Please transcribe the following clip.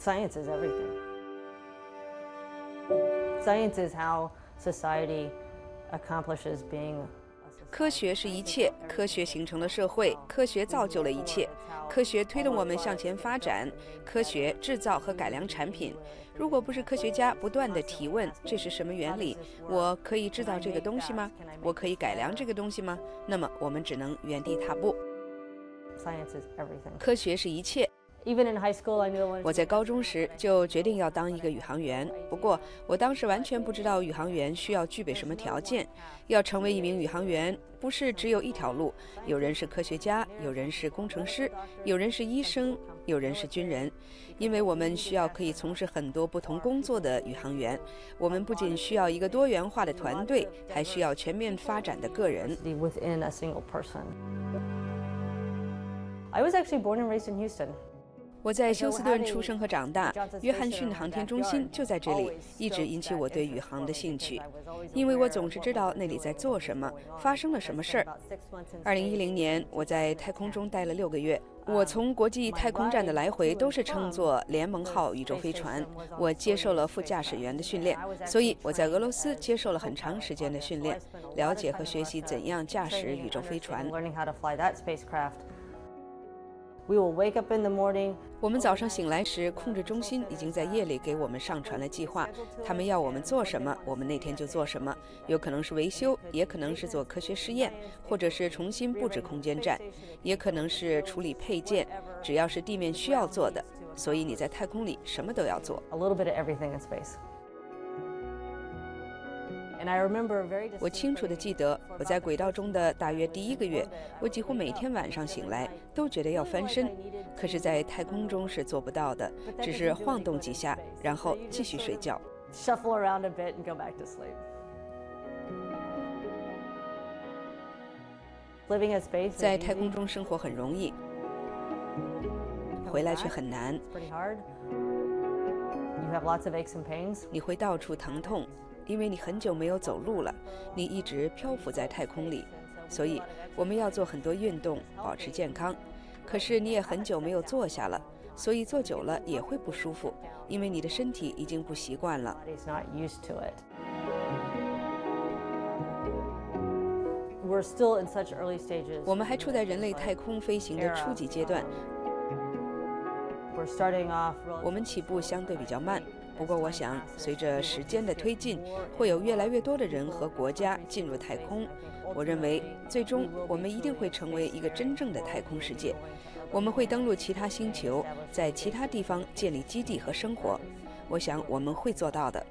Science is everything. Science is how society accomplishes being. 科学是一切，科学形成了社会，科学造就了一切，科学推动我们向前发展，科学制造和改良产品。如果不是科学家不断的提问这是什么原理，我可以制造这个东西吗？我可以改良这个东西吗？那么我们只能原地踏步。科学是一切。我在高中时就决定要当一个宇航员，不过我当时完全不知道宇航员需要具备什么条件。要成为一名宇航员，不是只有一条路。有人是科学家，有人是工程师，有人是医生，有人是军人。因为我们需要可以从事很多不同工作的宇航员。我们不仅需要一个多元化的团队，还需要全面发展的个人。I was actually born and raised in Houston. 我在休斯顿出生和长大，约翰逊航天中心就在这里，一直引起我对宇航的兴趣，因为我总是知道那里在做什么，发生了什么事儿。二零一零年，我在太空中待了六个月，我从国际太空站的来回都是乘坐联盟号宇宙飞船，我接受了副驾驶员的训练，所以我在俄罗斯接受了很长时间的训练，了解和学习怎样驾驶宇宙飞船。我们早上醒来时，控制中心已经在夜里给我们上传了计划。他们要我们做什么，我们那天就做什么。有可能是维修，也可能是做科学实验，或者是重新布置空间站，也可能是处理配件。只要是地面需要做的，所以你在太空里什么都要做。我清楚地记得，我在轨道中的大约第一个月，我几乎每天晚上醒来都觉得要翻身，可是，在太空中是做不到的，只是晃动几下，然后继续睡觉。在太空中生活很容易，回来却很难。你会到处疼痛。因为你很久没有走路了，你一直漂浮在太空里，所以我们要做很多运动，保持健康。可是你也很久没有坐下了，所以坐久了也会不舒服，因为你的身体已经不习惯了。我们还处在人类太空飞行的初级阶段。我们起步相对比较慢。不过，我想，随着时间的推进，会有越来越多的人和国家进入太空。我认为，最终我们一定会成为一个真正的太空世界。我们会登陆其他星球，在其他地方建立基地和生活。我想，我们会做到的。